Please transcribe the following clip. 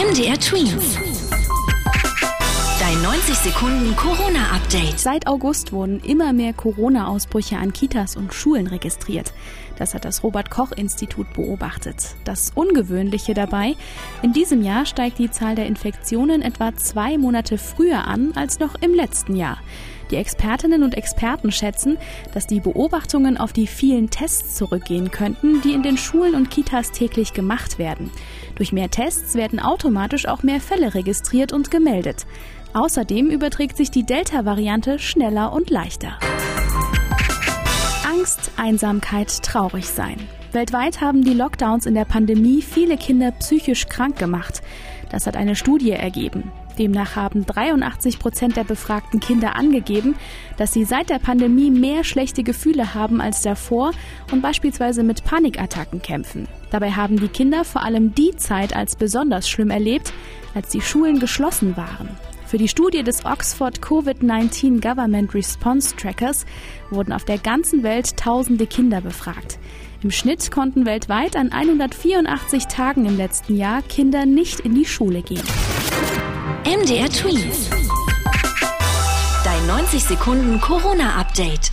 MDR Twins. Dein 90 Sekunden Corona-Update. Seit August wurden immer mehr Corona-Ausbrüche an Kitas und Schulen registriert. Das hat das Robert Koch Institut beobachtet. Das Ungewöhnliche dabei, in diesem Jahr steigt die Zahl der Infektionen etwa zwei Monate früher an als noch im letzten Jahr. Die Expertinnen und Experten schätzen, dass die Beobachtungen auf die vielen Tests zurückgehen könnten, die in den Schulen und Kitas täglich gemacht werden. Durch mehr Tests werden automatisch auch mehr Fälle registriert und gemeldet. Außerdem überträgt sich die Delta-Variante schneller und leichter. Angst, Einsamkeit, traurig sein. Weltweit haben die Lockdowns in der Pandemie viele Kinder psychisch krank gemacht. Das hat eine Studie ergeben. Demnach haben 83 Prozent der befragten Kinder angegeben, dass sie seit der Pandemie mehr schlechte Gefühle haben als davor und beispielsweise mit Panikattacken kämpfen. Dabei haben die Kinder vor allem die Zeit als besonders schlimm erlebt, als die Schulen geschlossen waren. Für die Studie des Oxford Covid-19 Government Response Trackers wurden auf der ganzen Welt tausende Kinder befragt. Im Schnitt konnten weltweit an 184 Tagen im letzten Jahr Kinder nicht in die Schule gehen. MDR Twins. Dein 90 Sekunden Corona-Update.